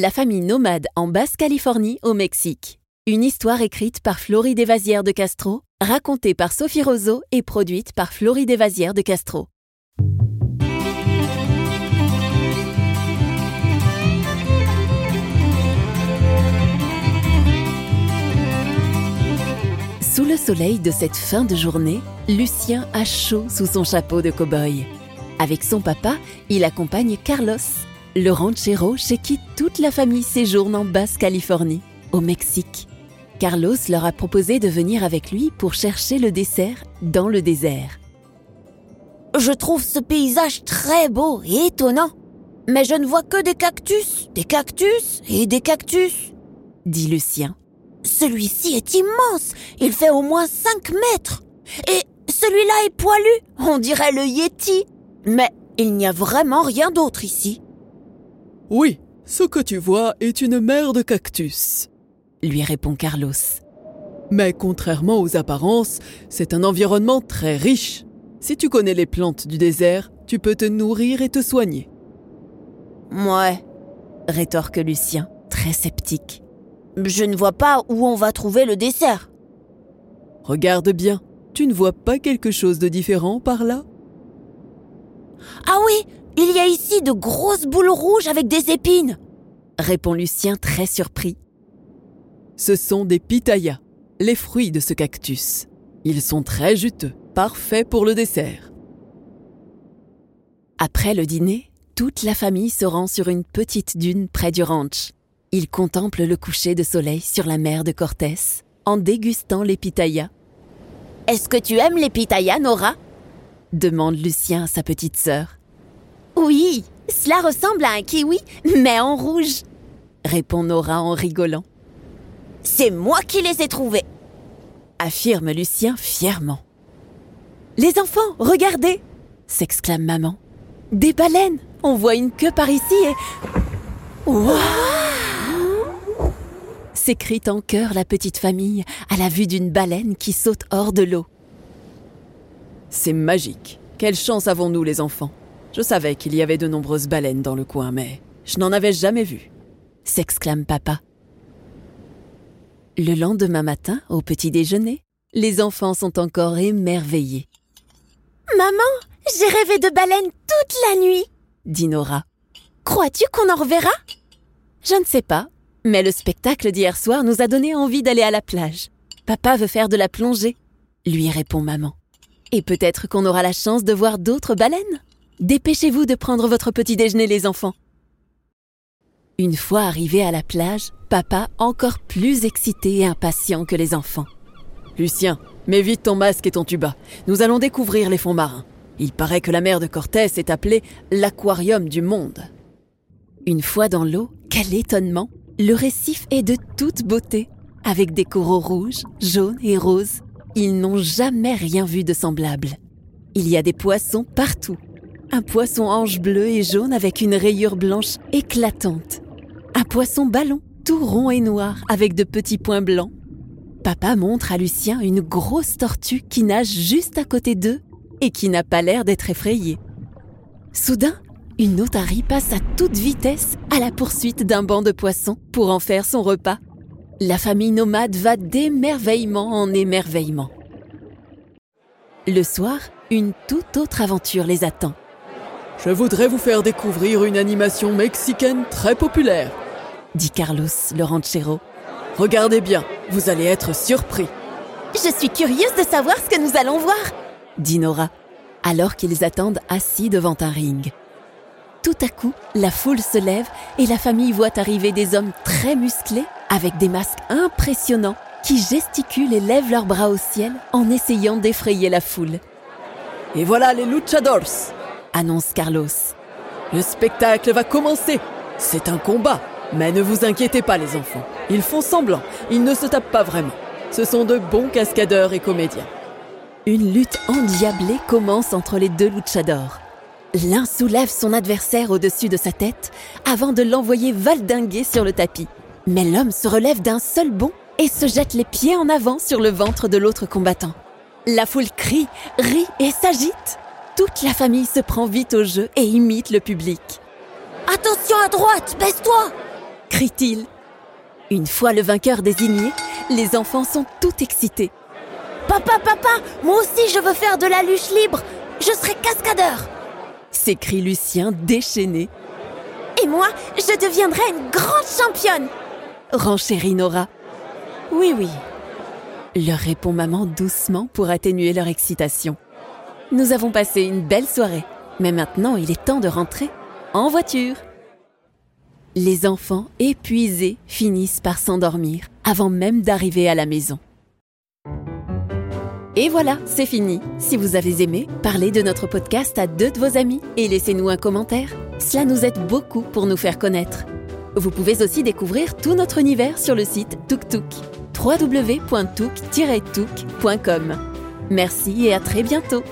La famille nomade en Basse-Californie au Mexique. Une histoire écrite par Florie Desvasières de Castro, racontée par Sophie Roseau et produite par Florie Desvasières de Castro. Sous le soleil de cette fin de journée, Lucien a chaud sous son chapeau de cow-boy. Avec son papa, il accompagne Carlos, le ranchero chez qui toute la famille séjourne en Basse-Californie, au Mexique. Carlos leur a proposé de venir avec lui pour chercher le dessert dans le désert. Je trouve ce paysage très beau et étonnant. Mais je ne vois que des cactus, des cactus et des cactus, dit Lucien. Celui-ci est immense, il fait au moins 5 mètres. Et celui-là est poilu, on dirait le Yeti. Mais il n'y a vraiment rien d'autre ici. Oui, ce que tu vois est une mer de cactus, lui répond Carlos. Mais contrairement aux apparences, c'est un environnement très riche. Si tu connais les plantes du désert, tu peux te nourrir et te soigner. Ouais, rétorque Lucien, très sceptique. Je ne vois pas où on va trouver le dessert. Regarde bien, tu ne vois pas quelque chose de différent par là? Ah oui, il y a ici de grosses boules rouges avec des épines, répond Lucien très surpris. Ce sont des pitayas, les fruits de ce cactus. Ils sont très juteux, parfaits pour le dessert. Après le dîner, toute la famille se rend sur une petite dune près du ranch. Ils contemplent le coucher de soleil sur la mer de Cortés en dégustant les pitayas. Est-ce que tu aimes les pitayas, Nora? Demande Lucien à sa petite sœur. Oui, cela ressemble à un kiwi, mais en rouge, répond Nora en rigolant. C'est moi qui les ai trouvés, affirme Lucien fièrement. Les enfants, regardez s'exclame maman. Des baleines On voit une queue par ici et. Waouh s'écrie en chœur la petite famille à la vue d'une baleine qui saute hors de l'eau. C'est magique. Quelle chance avons-nous les enfants Je savais qu'il y avait de nombreuses baleines dans le coin, mais je n'en avais jamais vu. s'exclame papa. Le lendemain matin, au petit déjeuner, les enfants sont encore émerveillés. Maman, j'ai rêvé de baleines toute la nuit, dit Nora. Crois-tu qu'on en reverra? Je ne sais pas, mais le spectacle d'hier soir nous a donné envie d'aller à la plage. Papa veut faire de la plongée, lui répond maman. Et peut-être qu'on aura la chance de voir d'autres baleines. Dépêchez-vous de prendre votre petit déjeuner, les enfants. Une fois arrivés à la plage, papa encore plus excité et impatient que les enfants. Lucien, mets vite ton masque et ton tuba. Nous allons découvrir les fonds marins. Il paraît que la mer de Cortés est appelée l'aquarium du monde. Une fois dans l'eau, quel étonnement Le récif est de toute beauté, avec des coraux rouges, jaunes et roses. Ils n'ont jamais rien vu de semblable. Il y a des poissons partout. Un poisson ange bleu et jaune avec une rayure blanche éclatante. Un poisson ballon, tout rond et noir, avec de petits points blancs. Papa montre à Lucien une grosse tortue qui nage juste à côté d'eux et qui n'a pas l'air d'être effrayée. Soudain, une otarie passe à toute vitesse à la poursuite d'un banc de poissons pour en faire son repas. La famille nomade va d'émerveillement en émerveillement. Le soir, une toute autre aventure les attend. Je voudrais vous faire découvrir une animation mexicaine très populaire, dit Carlos, le ranchero. Regardez bien, vous allez être surpris. Je suis curieuse de savoir ce que nous allons voir, dit Nora, alors qu'ils attendent assis devant un ring. Tout à coup, la foule se lève et la famille voit arriver des hommes très musclés avec des masques impressionnants qui gesticulent et lèvent leurs bras au ciel en essayant d'effrayer la foule. Et voilà les luchadors, annonce Carlos. Le spectacle va commencer. C'est un combat. Mais ne vous inquiétez pas les enfants. Ils font semblant. Ils ne se tapent pas vraiment. Ce sont de bons cascadeurs et comédiens. Une lutte endiablée commence entre les deux luchadors. L'un soulève son adversaire au-dessus de sa tête avant de l'envoyer valdinguer sur le tapis. Mais l'homme se relève d'un seul bond et se jette les pieds en avant sur le ventre de l'autre combattant. La foule crie, rit et s'agite. Toute la famille se prend vite au jeu et imite le public. Attention à droite, baisse-toi crient-ils. Une fois le vainqueur désigné, les enfants sont tout excités. Papa, papa, moi aussi je veux faire de la luche libre. Je serai cascadeur. s'écrie Lucien déchaîné. Et moi, je deviendrai une grande championne. Renchérit Nora. Oui, oui, leur répond maman doucement pour atténuer leur excitation. Nous avons passé une belle soirée, mais maintenant il est temps de rentrer en voiture. Les enfants, épuisés, finissent par s'endormir avant même d'arriver à la maison. Et voilà, c'est fini. Si vous avez aimé, parlez de notre podcast à deux de vos amis et laissez-nous un commentaire. Cela nous aide beaucoup pour nous faire connaître. Vous pouvez aussi découvrir tout notre univers sur le site TukTuk www.touk-touk.com. Merci et à très bientôt